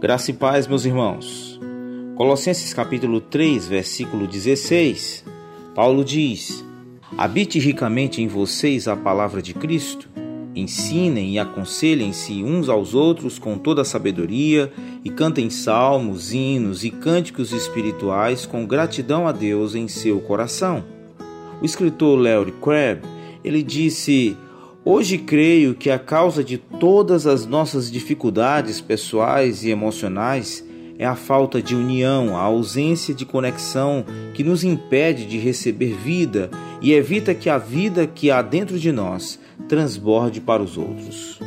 Graça e paz, meus irmãos. Colossenses capítulo 3, versículo 16. Paulo diz: Habite ricamente em vocês a palavra de Cristo. Ensinem e aconselhem-se uns aos outros com toda a sabedoria e cantem salmos, hinos e cânticos espirituais com gratidão a Deus em seu coração. O escritor Larry Crabb, ele disse: Hoje creio que a causa de todas as nossas dificuldades pessoais e emocionais é a falta de união, a ausência de conexão que nos impede de receber vida e evita que a vida que há dentro de nós transborde para os outros.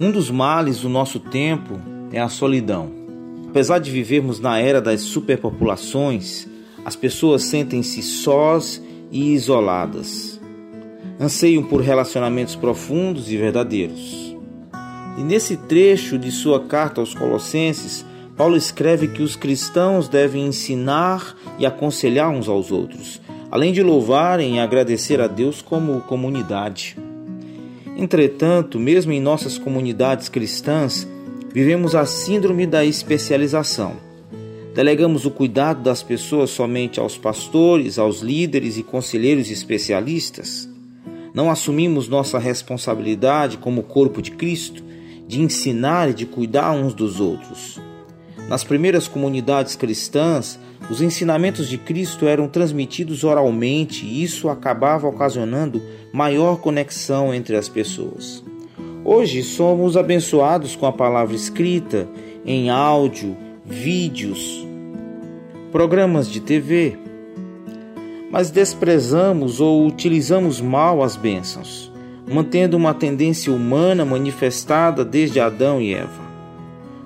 Um dos males do nosso tempo é a solidão. Apesar de vivermos na era das superpopulações, as pessoas sentem-se sós e isoladas anseiam por relacionamentos profundos e verdadeiros. E nesse trecho de sua carta aos Colossenses, Paulo escreve que os cristãos devem ensinar e aconselhar uns aos outros, além de louvarem e agradecer a Deus como comunidade. Entretanto, mesmo em nossas comunidades cristãs, vivemos a síndrome da especialização. Delegamos o cuidado das pessoas somente aos pastores, aos líderes e conselheiros especialistas. Não assumimos nossa responsabilidade como corpo de Cristo de ensinar e de cuidar uns dos outros. Nas primeiras comunidades cristãs, os ensinamentos de Cristo eram transmitidos oralmente e isso acabava ocasionando maior conexão entre as pessoas. Hoje somos abençoados com a palavra escrita, em áudio, vídeos, programas de TV, mas desprezamos ou utilizamos mal as bênçãos, mantendo uma tendência humana manifestada desde Adão e Eva.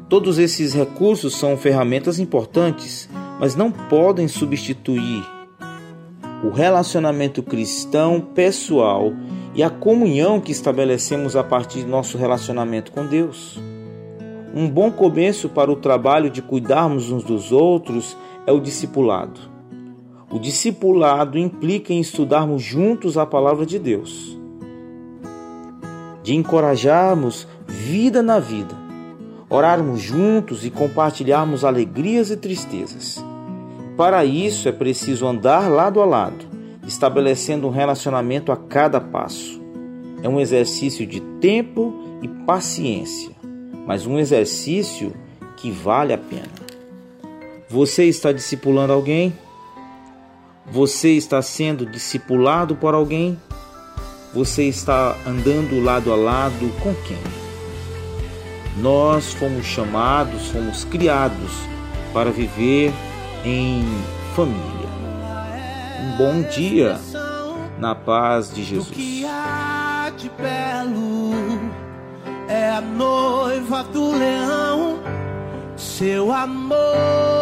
Todos esses recursos são ferramentas importantes, mas não podem substituir o relacionamento cristão pessoal e a comunhão que estabelecemos a partir do nosso relacionamento com Deus. Um bom começo para o trabalho de cuidarmos uns dos outros é o discipulado. O discipulado implica em estudarmos juntos a palavra de Deus, de encorajarmos vida na vida, orarmos juntos e compartilharmos alegrias e tristezas. Para isso é preciso andar lado a lado, estabelecendo um relacionamento a cada passo. É um exercício de tempo e paciência, mas um exercício que vale a pena. Você está discipulando alguém? Você está sendo discipulado por alguém? Você está andando lado a lado com quem? Nós fomos chamados, fomos criados para viver em família. Um bom dia na paz de Jesus. O que há de belo é a noiva do leão, seu amor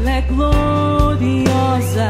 ela é gloriosa.